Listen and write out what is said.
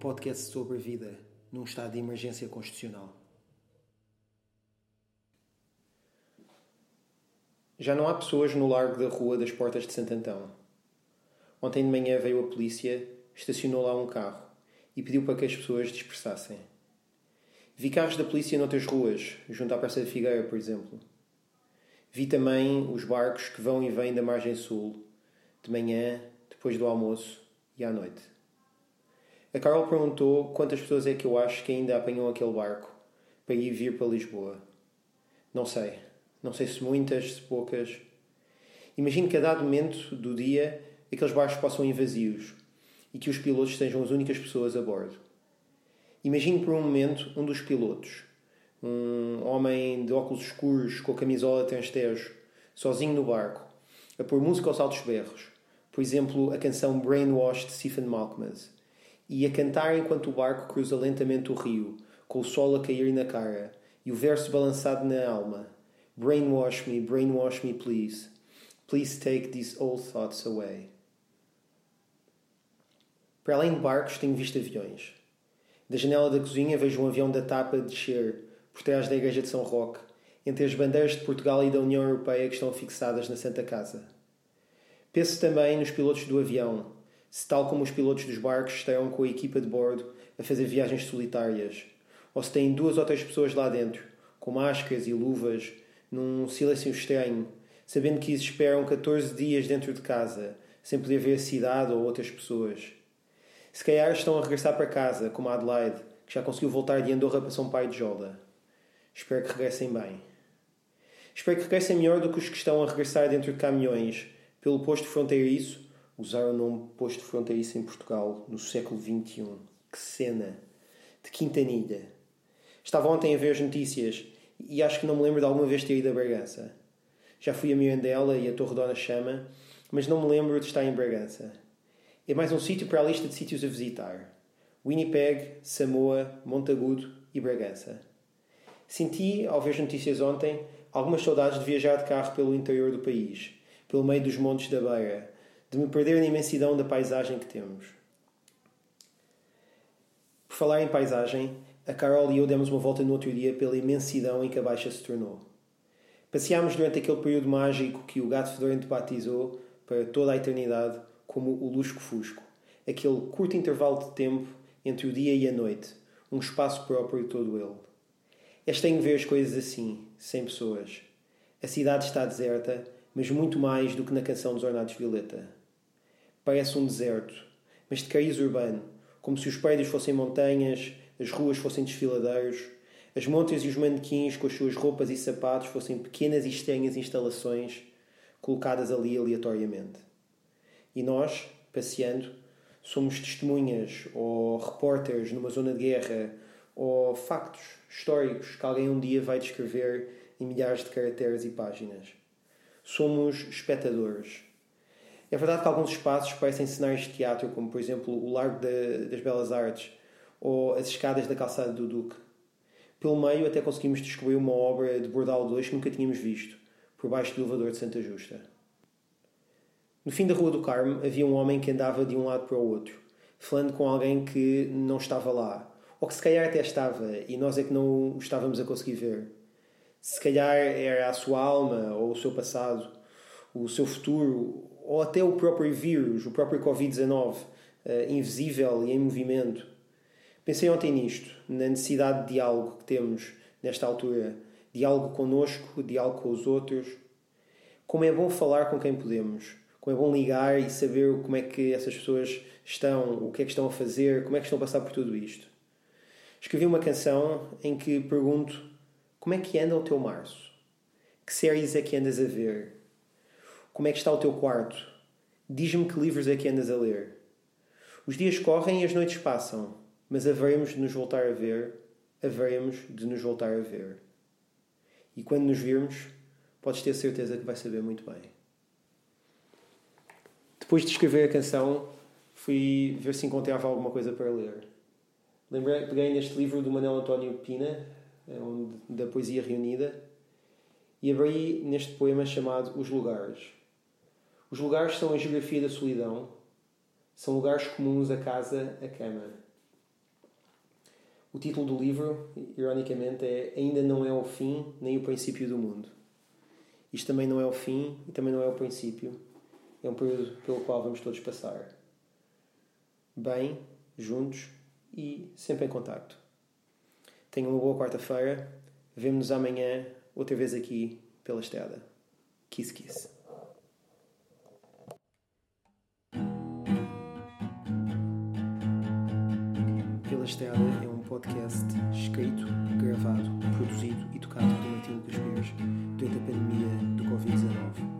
podcast sobre vida num estado de emergência constitucional. Já não há pessoas no largo da rua das Portas de Santo Antão. Ontem de manhã veio a polícia, estacionou lá um carro e pediu para que as pessoas dispersassem. Vi carros da polícia noutras ruas, junto à Praça da Figueira, por exemplo. Vi também os barcos que vão e vêm da margem sul, de manhã, depois do almoço e à noite. A Carol perguntou quantas pessoas é que eu acho que ainda apanham aquele barco para ir vir para Lisboa. Não sei. Não sei se muitas, se poucas. Imagino que a dado momento do dia aqueles barcos possam ir vazios e que os pilotos sejam as únicas pessoas a bordo. Imagino por um momento um dos pilotos, um homem de óculos escuros com a camisola transtejo, sozinho no barco, a pôr música aos altos berros, por exemplo, a canção Brainwash de Stephen Malkmus, e a cantar enquanto o barco cruza lentamente o rio, com o sol a cair na cara e o verso balançado na alma. Brainwash me, brainwash me, please. Please take these old thoughts away. Para além de barcos, tenho visto aviões. Da janela da cozinha vejo um avião da TAP a descer, por trás da igreja de São Roque, entre as bandeiras de Portugal e da União Europeia que estão fixadas na Santa Casa. Penso também nos pilotos do avião, se, tal como os pilotos dos barcos, estarão com a equipa de bordo a fazer viagens solitárias, ou se têm duas ou três pessoas lá dentro, com máscaras e luvas, num silêncio estranho, sabendo que isso esperam 14 dias dentro de casa, sem poder ver a cidade ou outras pessoas. Se calhar estão a regressar para casa, como a Adelaide, que já conseguiu voltar de Andorra para São Pai de Jola. Espero que regressem bem. Espero que regressem melhor do que os que estão a regressar dentro de caminhões, pelo posto fronteiriço usar o nome posto fronteiriço em Portugal no século XXI. Que cena! De Quintanilha. Estava ontem a ver as notícias e acho que não me lembro de alguma vez ter ido a Bragança. Já fui a Mirandela e a Torre Dona Chama, mas não me lembro de estar em Bragança. É mais um sítio para a lista de sítios a visitar. Winnipeg, Samoa, Montagudo e Bragança. Senti, ao ver as notícias ontem, algumas saudades de viajar de carro pelo interior do país, pelo meio dos montes da Beira, de me perder na imensidão da paisagem que temos. Por falar em paisagem, a Carol e eu demos uma volta no outro dia pela imensidão em que a Baixa se tornou. Passeámos durante aquele período mágico que o gato fedorento batizou para toda a eternidade como o lusco-fusco, aquele curto intervalo de tempo entre o dia e a noite, um espaço próprio todo ele. É estranho ver as coisas assim, sem pessoas. A cidade está deserta, mas muito mais do que na canção dos Ornatos Violeta. Parece um deserto, mas de cariz urbano, como se os prédios fossem montanhas, as ruas fossem desfiladeiros, as montas e os manequins com as suas roupas e sapatos fossem pequenas e estranhas instalações colocadas ali aleatoriamente. E nós, passeando, somos testemunhas ou repórteres numa zona de guerra ou factos históricos que alguém um dia vai descrever em milhares de caracteres e páginas. Somos espectadores é verdade que alguns espaços parecem cenários de teatro, como por exemplo o Largo das Belas Artes ou as escadas da calçada do Duque. Pelo meio até conseguimos descobrir uma obra de Bordal II que nunca tínhamos visto, por baixo do elevador de Santa Justa. No fim da Rua do Carmo havia um homem que andava de um lado para o outro, falando com alguém que não estava lá, ou que se calhar até estava e nós é que não o estávamos a conseguir ver. Se calhar era a sua alma ou o seu passado, o seu futuro ou até o próprio vírus, o próprio Covid-19, uh, invisível e em movimento. Pensei ontem nisto, na necessidade de diálogo que temos nesta altura, diálogo connosco, diálogo com os outros. Como é bom falar com quem podemos, como é bom ligar e saber como é que essas pessoas estão, o que é que estão a fazer, como é que estão a passar por tudo isto. Escrevi uma canção em que pergunto como é que anda o teu março? Que séries é que andas a ver? Como é que está o teu quarto? Diz-me que livros é que andas a ler. Os dias correm e as noites passam, mas haveremos de nos voltar a ver, haveremos de nos voltar a ver. E quando nos virmos, podes ter certeza que vai saber muito bem. Depois de escrever a canção, fui ver se encontrava alguma coisa para ler. Lembrei, peguei neste livro do Manuel António Pina, é da Poesia Reunida, e abri neste poema chamado Os Lugares. Os lugares são a geografia da solidão, são lugares comuns a casa, a cama. O título do livro, ironicamente, é Ainda não é o fim nem o princípio do mundo. Isto também não é o fim e também não é o princípio. É um período pelo qual vamos todos passar. Bem, juntos e sempre em contacto. Tenham uma boa quarta-feira. Vemo-nos amanhã, outra vez aqui, pela estrada. Kiss, kiss. Pela Estrada é um podcast escrito, gravado, produzido e tocado por Martim Lucas Pires durante a pandemia do Covid-19.